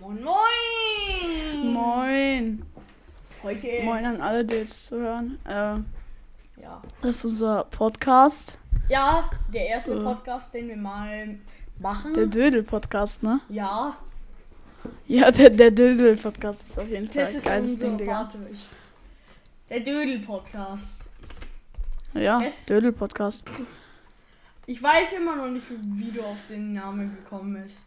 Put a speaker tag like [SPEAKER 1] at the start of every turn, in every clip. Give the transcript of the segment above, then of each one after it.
[SPEAKER 1] Moin Moin!
[SPEAKER 2] Moin.
[SPEAKER 1] Heute.
[SPEAKER 2] Moin an alle, die jetzt zuhören. Äh,
[SPEAKER 1] Ja.
[SPEAKER 2] das ist unser Podcast.
[SPEAKER 1] ja, der erste
[SPEAKER 2] Äh.
[SPEAKER 1] Podcast, den wir mal machen.
[SPEAKER 2] Der Dödel-Podcast, ne?
[SPEAKER 1] ja,
[SPEAKER 2] Ja, der, der Dödel-Podcast ist auf jeden Fall
[SPEAKER 1] das
[SPEAKER 2] ein geiles Ding, Digga.
[SPEAKER 1] Der Dödel-Podcast.
[SPEAKER 2] Ja, Dödel-Podcast.
[SPEAKER 1] Ich weiß immer noch nicht, wie du auf den Namen gekommen bist.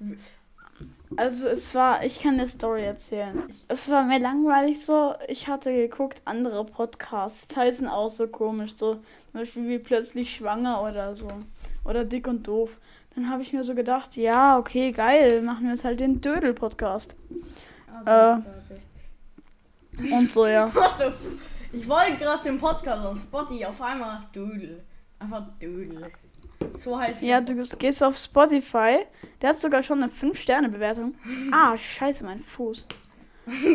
[SPEAKER 2] Also es war, ich kann eine Story erzählen. Es war mir langweilig so. Ich hatte geguckt, andere Podcasts heißen auch so komisch, so zum Beispiel wie plötzlich schwanger oder so. Oder dick und doof. Dann habe ich mir so gedacht, ja, okay, geil, machen wir jetzt halt den Dödel-Podcast.
[SPEAKER 1] Also,
[SPEAKER 2] Äh.
[SPEAKER 1] warte.
[SPEAKER 2] Und so, ja.
[SPEAKER 1] Ich wollte gerade den Podcast auf Spotify auf einmal Dödel. Einfach Dödel. So heißt
[SPEAKER 2] Ja, du gehst auf Spotify. Der hat sogar schon eine 5-Sterne-Bewertung. Ah, scheiße, mein Fuß.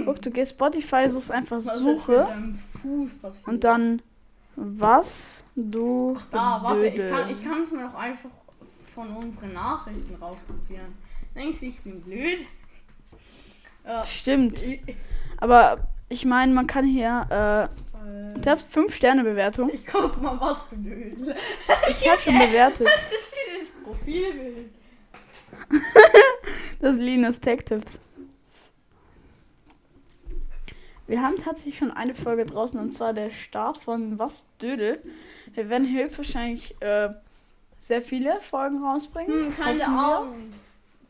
[SPEAKER 2] Guck, du gehst Spotify, suchst einfach
[SPEAKER 1] Was
[SPEAKER 2] Suche und dann was du
[SPEAKER 1] Da, warte, ich kann ich kann es mir doch einfach von unseren Nachrichten rauskopieren. Denkst du, ich bin blöd? Ja.
[SPEAKER 2] Stimmt. Aber ich meine, man kann hier,
[SPEAKER 1] äh,
[SPEAKER 2] äh, der hat 5-Sterne-Bewertung.
[SPEAKER 1] ich guck mal, was du blöd.
[SPEAKER 2] Ich habe schon bewertet.
[SPEAKER 1] Was ist dieses Profilbild?
[SPEAKER 2] Das Linus Tech Tips. Wir haben tatsächlich schon eine Folge draußen und zwar der Start von Was Dödel. Wir werden höchstwahrscheinlich äh, sehr viele Folgen rausbringen.
[SPEAKER 1] Hm, keine. Ahnung.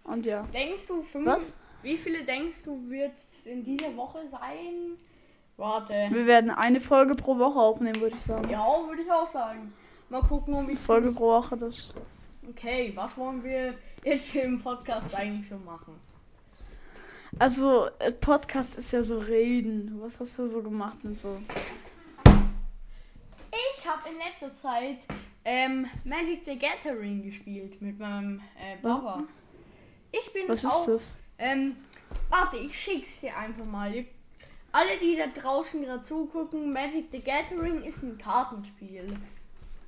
[SPEAKER 2] Und ja.
[SPEAKER 1] Denkst du, fünf,
[SPEAKER 2] Was?
[SPEAKER 1] wie viele denkst du, wird es in dieser Woche sein? Warte.
[SPEAKER 2] Wir werden eine Folge pro Woche aufnehmen, würde ich sagen.
[SPEAKER 1] Ja, würde ich auch sagen. Mal gucken, um wie
[SPEAKER 2] Folge pro Woche, das.
[SPEAKER 1] Okay, was wollen wir jetzt im Podcast eigentlich so machen?
[SPEAKER 2] Also, äh, Podcast ist ja so reden. Was hast du so gemacht und so?
[SPEAKER 1] Ich habe in letzter Zeit ähm, Magic the Gathering gespielt mit meinem äh, Papa. Ich bin
[SPEAKER 2] Was
[SPEAKER 1] auch.
[SPEAKER 2] ist das?
[SPEAKER 1] Ähm, warte, ich schick's dir einfach mal. Ihr, alle, die da draußen gerade zugucken, Magic the Gathering ist ein Kartenspiel.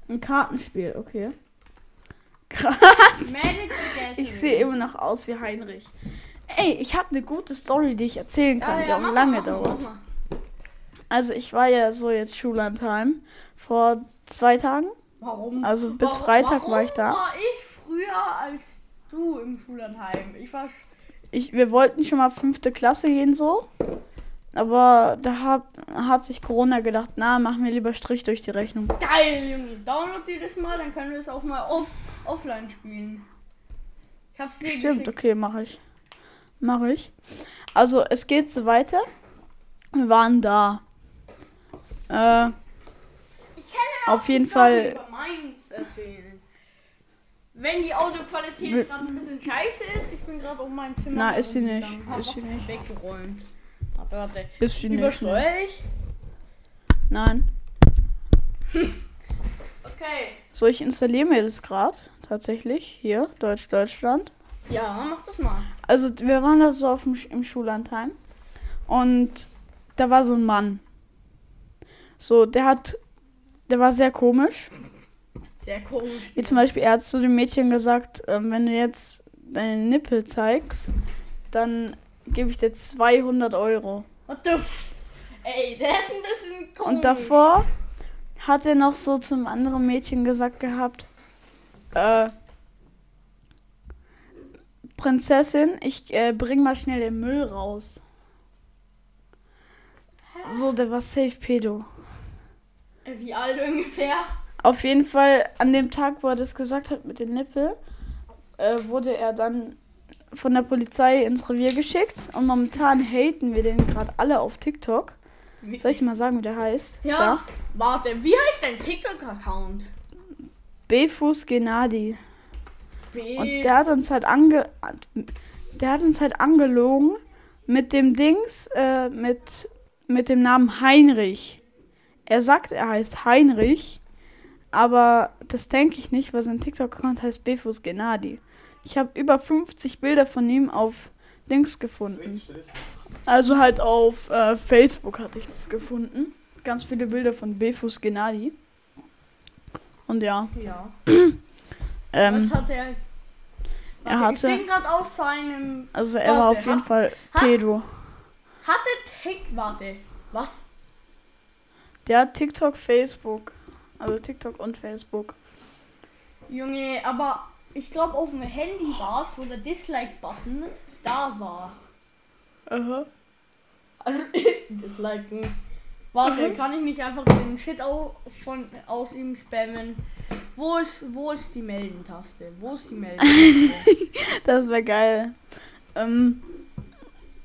[SPEAKER 2] Ein Kartenspiel, okay. Krass.
[SPEAKER 1] Magic the Gathering.
[SPEAKER 2] Ich sehe immer noch aus wie Heinrich. Ey, ich habe eine gute Story, die ich erzählen kann, die auch
[SPEAKER 1] mach
[SPEAKER 2] lange
[SPEAKER 1] mal,
[SPEAKER 2] dauert. Also ich war ja so jetzt Schullandheim vor zwei Tagen.
[SPEAKER 1] Warum?
[SPEAKER 2] Also bis
[SPEAKER 1] warum,
[SPEAKER 2] Freitag
[SPEAKER 1] warum
[SPEAKER 2] war ich da.
[SPEAKER 1] war ich früher als du im Schullandheim? Ich war.
[SPEAKER 2] Ich, wir wollten schon mal fünfte Klasse gehen so. Aber da hat, hat sich Corona gedacht, na, machen wir lieber Strich durch die Rechnung.
[SPEAKER 1] Geil, Junge. Download dir das mal, dann können wir es auch mal off offline spielen. Ich hab's dir
[SPEAKER 2] Stimmt,
[SPEAKER 1] geschickt.
[SPEAKER 2] okay, mache ich. Mache ich. Also es geht so weiter. Wir waren da. Äh,
[SPEAKER 1] Ich kann dir
[SPEAKER 2] Auf jeden Fall-
[SPEAKER 1] über meins erzählen. Wenn die Audioqualität
[SPEAKER 2] Will-
[SPEAKER 1] gerade ein bisschen scheiße ist, ich bin gerade um mein Zimmer.
[SPEAKER 2] Na, ist sie nicht.
[SPEAKER 1] Hab
[SPEAKER 2] Ist sie nicht.
[SPEAKER 1] Weggeräumt. Warte, warte.
[SPEAKER 2] nicht.
[SPEAKER 1] Übersteuere ich?
[SPEAKER 2] Nein.
[SPEAKER 1] Okay.
[SPEAKER 2] So, ich installiere mir das gerade. Tatsächlich. Hier, Deutsch, Deutschland.
[SPEAKER 1] Ja, mach das mal.
[SPEAKER 2] Also, wir waren da so auf dem, im Schullandheim. Und da war so ein Mann. So, der hat. Der war sehr komisch.
[SPEAKER 1] Sehr komisch.
[SPEAKER 2] Wie zum Beispiel, er hat zu dem Mädchen gesagt, ähm, wenn du jetzt deine Nippel zeigst, dann gebe ich dir 200 Euro.
[SPEAKER 1] What the f Ey, der ist ein bisschen komisch.
[SPEAKER 2] Und davor hat er noch so zum anderen Mädchen gesagt gehabt, äh, Prinzessin, ich äh, bring mal schnell den Müll raus. So, der war safe pedo.
[SPEAKER 1] Äh, Wie alt ungefähr?
[SPEAKER 2] Auf jeden Fall, an dem Tag, wo er das gesagt hat mit den Nippel, äh, wurde er dann von der Polizei ins Revier geschickt. Und momentan haten wir den gerade alle auf TikTok.
[SPEAKER 1] Wie-
[SPEAKER 2] Soll ich dir mal sagen, wie der heißt?
[SPEAKER 1] Ja.
[SPEAKER 2] Da.
[SPEAKER 1] Warte, wie heißt dein TikTok-Account?
[SPEAKER 2] Befus Genadi.
[SPEAKER 1] B.
[SPEAKER 2] Und der hat uns halt ange der hat uns halt angelogen mit dem Dings, äh, mit, mit dem Namen Heinrich. Er sagt, er heißt Heinrich, aber das denke ich nicht, weil sein TikTok-Account heißt Befus Genadi. Ich habe über 50 Bilder von ihm auf Dings gefunden. Also halt auf äh, Facebook hatte ich das gefunden. Ganz viele Bilder von Befus Genadi. Und ja,
[SPEAKER 1] ja.
[SPEAKER 2] ähm,
[SPEAKER 1] Was hat er
[SPEAKER 2] Er
[SPEAKER 1] Warte, Ich
[SPEAKER 2] hatte,
[SPEAKER 1] bin gerade aus seinem.
[SPEAKER 2] also er war
[SPEAKER 1] Warte,
[SPEAKER 2] auf jeden
[SPEAKER 1] hat-
[SPEAKER 2] Fall
[SPEAKER 1] hat-
[SPEAKER 2] Pedo.
[SPEAKER 1] Hatte Tick. Warte. Was?
[SPEAKER 2] Der hat TikTok, Facebook. Also TikTok und Facebook.
[SPEAKER 1] Junge, aber ich glaube auf dem Handy war es, wo der Dislike-Button da war.
[SPEAKER 2] Aha.
[SPEAKER 1] Also, disliken. Warte, kann ich nicht einfach den Shit au von, aus ihm spammen? Wo ist, wo ist die Melden-Taste? Wo ist die Melden-Taste?
[SPEAKER 2] Das wäre geil. Ähm,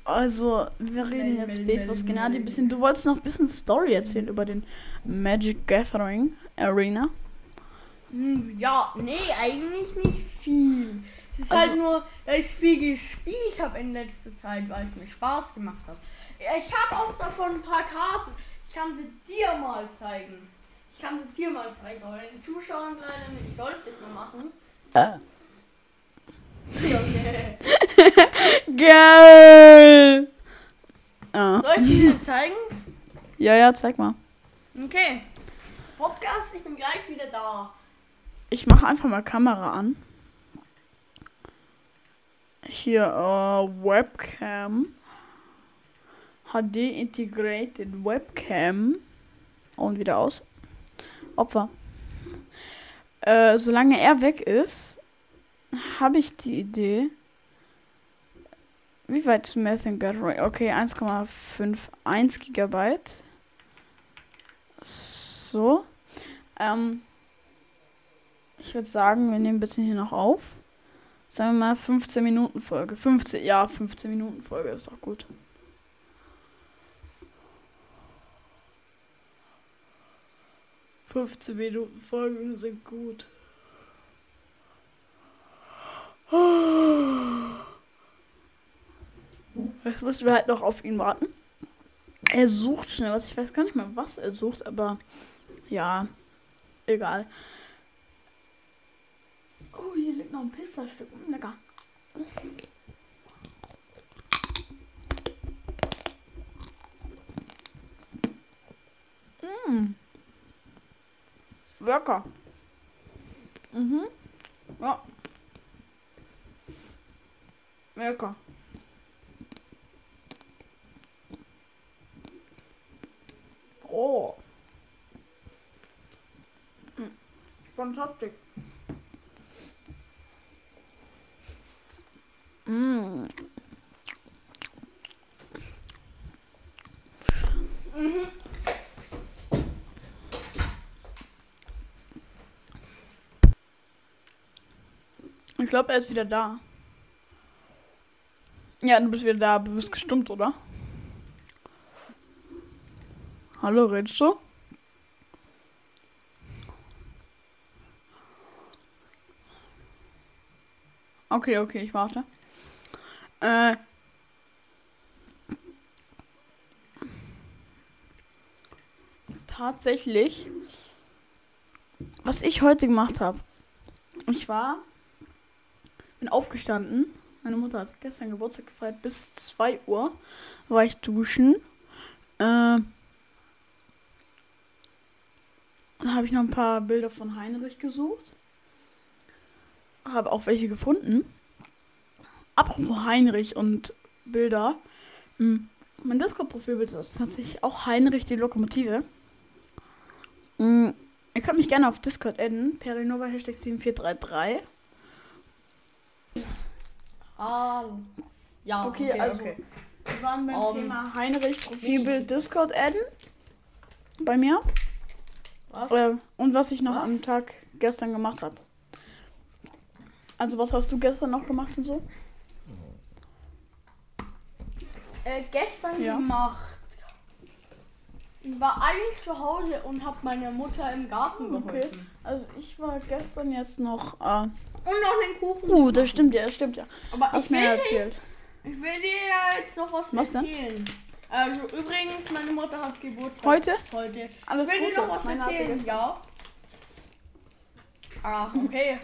[SPEAKER 2] also, wir reden
[SPEAKER 1] Melden,
[SPEAKER 2] jetzt
[SPEAKER 1] melden,
[SPEAKER 2] Gennady ein bisschen. Du wolltest noch ein bisschen Story erzählen über den Magic Gathering Arena.
[SPEAKER 1] Hm, ja, nee, eigentlich nicht viel. Es ist
[SPEAKER 2] Also-
[SPEAKER 1] halt nur, dass ich viel gespielt habe in letzter Zeit, weil es mir Spaß gemacht hat. Ich habe auch davon ein paar Karten. Ich kann sie dir mal zeigen. Ich kann sie dir mal zeigen, aber den Zuschauern leider nicht. Soll ich das mal machen?
[SPEAKER 2] Äh.
[SPEAKER 1] Okay.
[SPEAKER 2] Geil! Ja.
[SPEAKER 1] Soll ich dir zeigen?
[SPEAKER 2] ja, ja, zeig mal.
[SPEAKER 1] Okay. Podcast, ich bin gleich wieder da.
[SPEAKER 2] Ich mache einfach mal Kamera an. Hier, äh, Webcam. HD Integrated Webcam. Und wieder aus. Opfer. Äh, solange er weg ist, habe ich die Idee. Wie weit ist Method Gathering? Okay, 1,51 Gigabyte. So. Ähm, ich würde sagen, wir nehmen ein bisschen hier noch auf. Sagen wir mal 15 Minuten Folge. 15, ja, 15 Minuten Folge ist doch gut. Fünfzehn Minuten Folgen sind gut. Jetzt müssen wir halt noch auf ihn warten. Er sucht schnell was. Ich weiß gar nicht mehr, was er sucht, aber ja, egal. Oh, hier liegt noch ein Pizzastück. Mm, lecker. Mm. Lecker. Mhm. Ja. Lecker. Oh. Mm. Fantastisch. Mm.
[SPEAKER 1] Mhm.
[SPEAKER 2] Ich glaube, er ist wieder da. Ja, du bist wieder da. Du bist gestummt, oder? Hallo, redest du? Okay, okay, ich warte. Äh. Tatsächlich, was ich heute gemacht habe. Ich war, bin aufgestanden. Meine Mutter hat gestern Geburtstag gefeiert. Bis 2 Uhr war ich duschen. Äh, dann habe ich noch ein paar Bilder von Heinrich gesucht. Habe auch welche gefunden. Apropos Heinrich und Bilder. Hm, Mein Discord-Profilbild ist tatsächlich auch Heinrich die Lokomotive. Hm, Ihr könnt mich gerne auf Discord adden. Perinova Hashtag 7433.
[SPEAKER 1] Ah, ja,
[SPEAKER 2] Okay, also- Wir waren beim
[SPEAKER 1] Um,
[SPEAKER 2] Thema Heinrich Profilbild Discord adden. Bei mir.
[SPEAKER 1] Was?
[SPEAKER 2] Äh, und was ich noch
[SPEAKER 1] Was?
[SPEAKER 2] am Tag gestern gemacht habe. Also was hast du gestern noch gemacht und so?
[SPEAKER 1] Äh, gestern
[SPEAKER 2] Ja.
[SPEAKER 1] gemacht. Ich war eigentlich zu Hause und habe meiner Mutter im Garten
[SPEAKER 2] Okay.
[SPEAKER 1] geholfen.
[SPEAKER 2] Also ich war gestern jetzt noch. Äh,
[SPEAKER 1] Und noch den Kuchen.
[SPEAKER 2] uh, das stimmt ja, das stimmt ja.
[SPEAKER 1] Aber
[SPEAKER 2] Hast
[SPEAKER 1] ich
[SPEAKER 2] mir
[SPEAKER 1] dir,
[SPEAKER 2] erzählt.
[SPEAKER 1] ich will dir jetzt noch was,
[SPEAKER 2] Was denn?
[SPEAKER 1] erzählen. Also übrigens, meine Mutter hat Geburtstag.
[SPEAKER 2] Heute?
[SPEAKER 1] Heute.
[SPEAKER 2] Alles
[SPEAKER 1] ich will dir
[SPEAKER 2] Gute.
[SPEAKER 1] noch was
[SPEAKER 2] Meine
[SPEAKER 1] erzählen, ja. Ah, okay.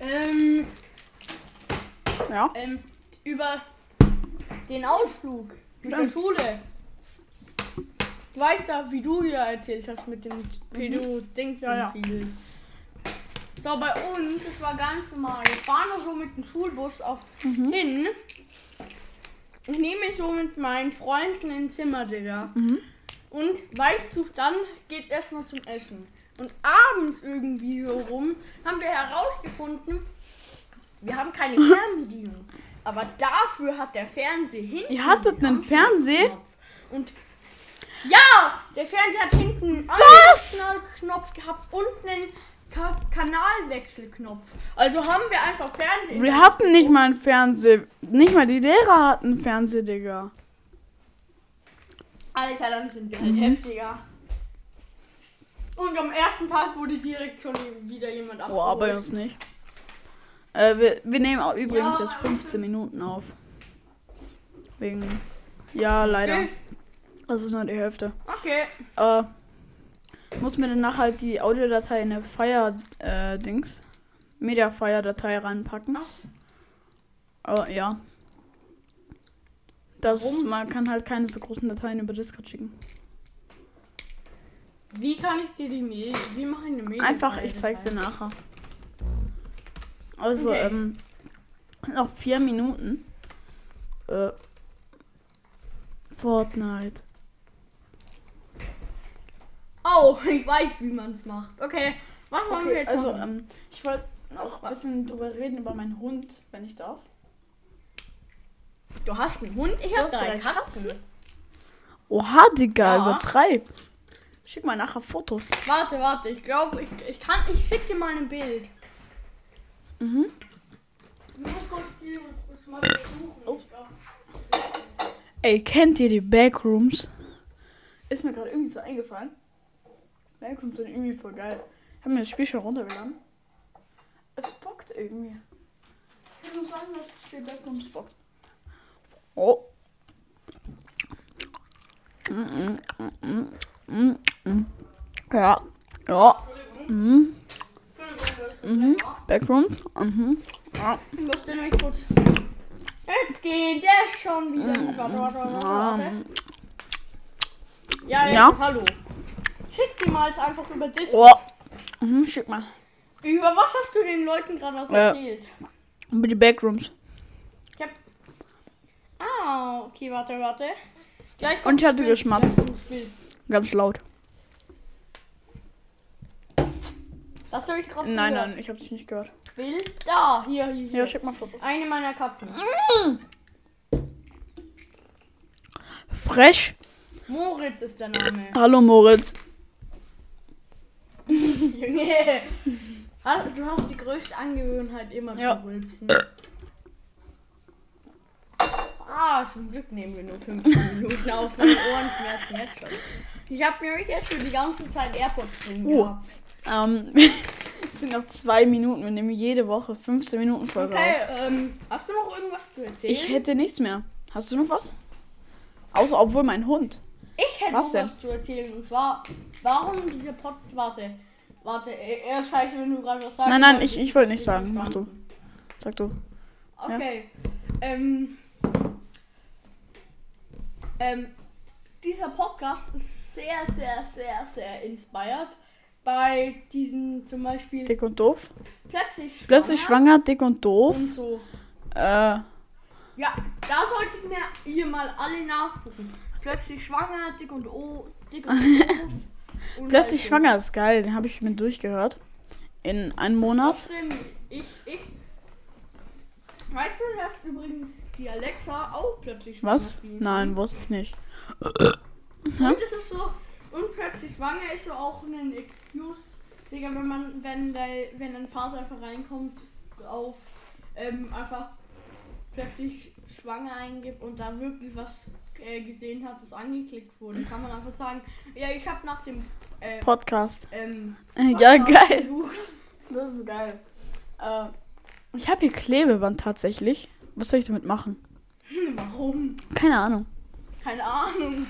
[SPEAKER 1] ähm,
[SPEAKER 2] Ja.
[SPEAKER 1] ähm, über den Ausflug mit der
[SPEAKER 2] Stimmt.
[SPEAKER 1] Schule. Du weißt da, wie du ja erzählt hast mit dem Pedo-Dings
[SPEAKER 2] Ja, ja.
[SPEAKER 1] viel. So, bei uns, das war ganz normal. Wir fahren nur so mit dem Schulbus auf
[SPEAKER 2] Mhm.
[SPEAKER 1] hin. Ich nehme so mit meinen Freunden ins Zimmer, Digga.
[SPEAKER 2] Mhm.
[SPEAKER 1] Und weißt du, dann geht's erstmal zum Essen. Und abends irgendwie so rum haben wir herausgefunden, wir haben keine Fernbedienung. Aber dafür hat der Fernseher hinten.
[SPEAKER 2] Ihr hattet
[SPEAKER 1] einen
[SPEAKER 2] Fernseher?
[SPEAKER 1] Und ja, der Fernseher hat hinten einen
[SPEAKER 2] Was?
[SPEAKER 1] Knopf gehabt und einen Ka Kanalwechselknopf. Also haben wir einfach Fernseher.
[SPEAKER 2] Wir hatten nicht mal einen Fernseher. Nicht mal die Lehrer hatten einen Fernseher, Digga.
[SPEAKER 1] Alter, dann sind wir
[SPEAKER 2] Mhm.
[SPEAKER 1] halt heftiger. Und am ersten Tag wurde direkt schon wieder jemand abgeholt.
[SPEAKER 2] Boah, bei uns nicht. Äh, wir, wir nehmen auch übrigens
[SPEAKER 1] Ja,
[SPEAKER 2] jetzt 15 Minuten auf. Wegen. Ja, leider.
[SPEAKER 1] Okay.
[SPEAKER 2] Das ist nur die Hälfte.
[SPEAKER 1] okay.
[SPEAKER 2] Äh, muss mir dann nachher halt die Audiodatei in eine Fire äh, Dings. Media Fire Datei reinpacken.
[SPEAKER 1] Ach,
[SPEAKER 2] Aber ja. Das,
[SPEAKER 1] Warum?
[SPEAKER 2] man kann halt keine so großen Dateien über Discord schicken.
[SPEAKER 1] wie kann ich dir die Mail? Wie mache ich eine Mail?
[SPEAKER 2] Einfach, ich zeig's dir nachher. Also,
[SPEAKER 1] Okay.
[SPEAKER 2] ähm, noch vier Minuten. Äh, Fortnite.
[SPEAKER 1] Oh, ich weiß, wie man es macht. Okay, was wollen wir
[SPEAKER 2] Okay,
[SPEAKER 1] jetzt
[SPEAKER 2] also, ähm, ich wollte noch ein bisschen drüber reden über meinen Hund, wenn ich darf.
[SPEAKER 1] Du hast einen Hund, ich habe drei
[SPEAKER 2] drei
[SPEAKER 1] Katzen.
[SPEAKER 2] Katzen? Oha, Digga,
[SPEAKER 1] Ja.
[SPEAKER 2] übertreib. Schick mal nachher Fotos.
[SPEAKER 1] Warte, warte, ich glaube, ich, ich kann, ich schick dir mal ein Bild.
[SPEAKER 2] Mhm. Oh. Ey, kennt ihr die Backrooms? Ist mir gerade irgendwie so eingefallen. Backrooms sind irgendwie voll geil. Ich habe mir das Spiel schon runtergeladen. Es bockt irgendwie. Ich kann nur sagen, dass das Spiel Backrooms bockt. Oh. Mm, mm, mm, mm, mm. Ja. Ja. Mhm. Mhm. Backrooms. Mhm. Ja.
[SPEAKER 1] Ich musste nämlich kurz. Jetzt geht der schon wieder. Warte, warte, warte, warte.
[SPEAKER 2] Ähm,
[SPEAKER 1] Ja, jetzt,
[SPEAKER 2] Ja.
[SPEAKER 1] hallo. Schick die mal einfach über Discord.
[SPEAKER 2] Oh. Mhm, schick mal.
[SPEAKER 1] Über was hast du den Leuten gerade was
[SPEAKER 2] Ja.
[SPEAKER 1] erzählt?
[SPEAKER 2] Über die Backrooms.
[SPEAKER 1] Ich hab. Ah, okay, warte, warte. Gleich
[SPEAKER 2] Und ich hatte geschmatzt. Ganz laut.
[SPEAKER 1] Das habe ich gerade
[SPEAKER 2] Nein,
[SPEAKER 1] gehört.
[SPEAKER 2] nein, ich habe dich nicht gehört.
[SPEAKER 1] Bild da, hier, hier, hier.
[SPEAKER 2] Ja, schick mal Fotos.
[SPEAKER 1] Eine meiner Katzen.
[SPEAKER 2] Fresh.
[SPEAKER 1] Moritz ist der Name.
[SPEAKER 2] Hallo Moritz.
[SPEAKER 1] Junge. Ah, Du hast die größte Angewohnheit, immer
[SPEAKER 2] Ja.
[SPEAKER 1] zu rülpsen. Ah, zum Glück nehmen wir nur 15 Minuten auf. Meine Ohren schmerzen jetzt schon. Ich habe nämlich jetzt schon die ganze Zeit AirPods drin
[SPEAKER 2] Oh.
[SPEAKER 1] gehabt.
[SPEAKER 2] Ähm, es sind noch zwei Minuten. Wir nehmen jede Woche 15 Minuten Folge
[SPEAKER 1] Okay,
[SPEAKER 2] auf.
[SPEAKER 1] ähm, hast du noch irgendwas zu erzählen?
[SPEAKER 2] Ich hätte nichts mehr. Hast du noch was? Außer obwohl mein Hund.
[SPEAKER 1] Ich hätte
[SPEAKER 2] Was
[SPEAKER 1] noch
[SPEAKER 2] denn?
[SPEAKER 1] was zu erzählen. Und zwar, warum dieser Pod... Warte. Warte, erst scheiße, wenn du gerade was sagst.
[SPEAKER 2] Nein, nein, ich- ich wollte nicht sagen. Mach du. Sag du.
[SPEAKER 1] Okay. Ähm, ähm, dieser Podcast ist sehr, sehr, sehr, sehr inspired bei diesen zum Beispiel
[SPEAKER 2] Dick und doof.
[SPEAKER 1] plötzlich schwanger
[SPEAKER 2] Plötzlich schwanger, dick und doof.
[SPEAKER 1] und so.
[SPEAKER 2] Äh,
[SPEAKER 1] Ja, da solltet mir ihr mal alle nachgucken. Plötzlich schwanger, dick und o, dick und doof.
[SPEAKER 2] Plötzlich schwanger ist geil. Den habe ich mir durchgehört. In einem Monat.
[SPEAKER 1] Ich, ich. Weißt du, dass übrigens die Alexa auch plötzlich schwanger
[SPEAKER 2] Was? Nein, wusste ich nicht.
[SPEAKER 1] Und es ist so, und plötzlich schwanger ist so auch ein Excuse, Digga, wenn man, wenn der, wenn ein Vater einfach reinkommt auf ähm, einfach plötzlich schwanger eingibt und da wirklich was äh, gesehen hat, das angeklickt wurde, kann man einfach sagen, ja, ich habe nach dem äh,
[SPEAKER 2] Podcast.
[SPEAKER 1] ähm,
[SPEAKER 2] Ja, geil.
[SPEAKER 1] gesucht.
[SPEAKER 2] Das ist geil. Äh, ich habe hier Klebeband tatsächlich. Was soll ich damit machen?
[SPEAKER 1] Hm, Warum?
[SPEAKER 2] Keine Ahnung.
[SPEAKER 1] Keine Ahnung.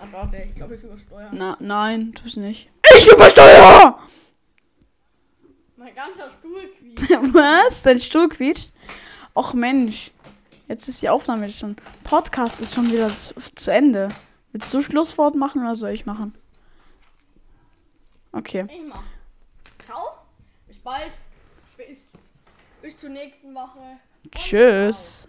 [SPEAKER 1] Ach, warte, ich glaube, ich übersteuere.
[SPEAKER 2] Na, nein, tu's nicht. Ich übersteuere!
[SPEAKER 1] Mein ganzer Stuhl quietscht.
[SPEAKER 2] Was? Dein Stuhl quietscht? Och Mensch. Jetzt ist die Aufnahme schon. Podcast ist schon wieder zu, Ende. Willst du Schlusswort machen oder soll ich machen? Okay.
[SPEAKER 1] Ich mach. Ciao. Bis bald. Bis zur nächsten Woche.
[SPEAKER 2] Tschüss.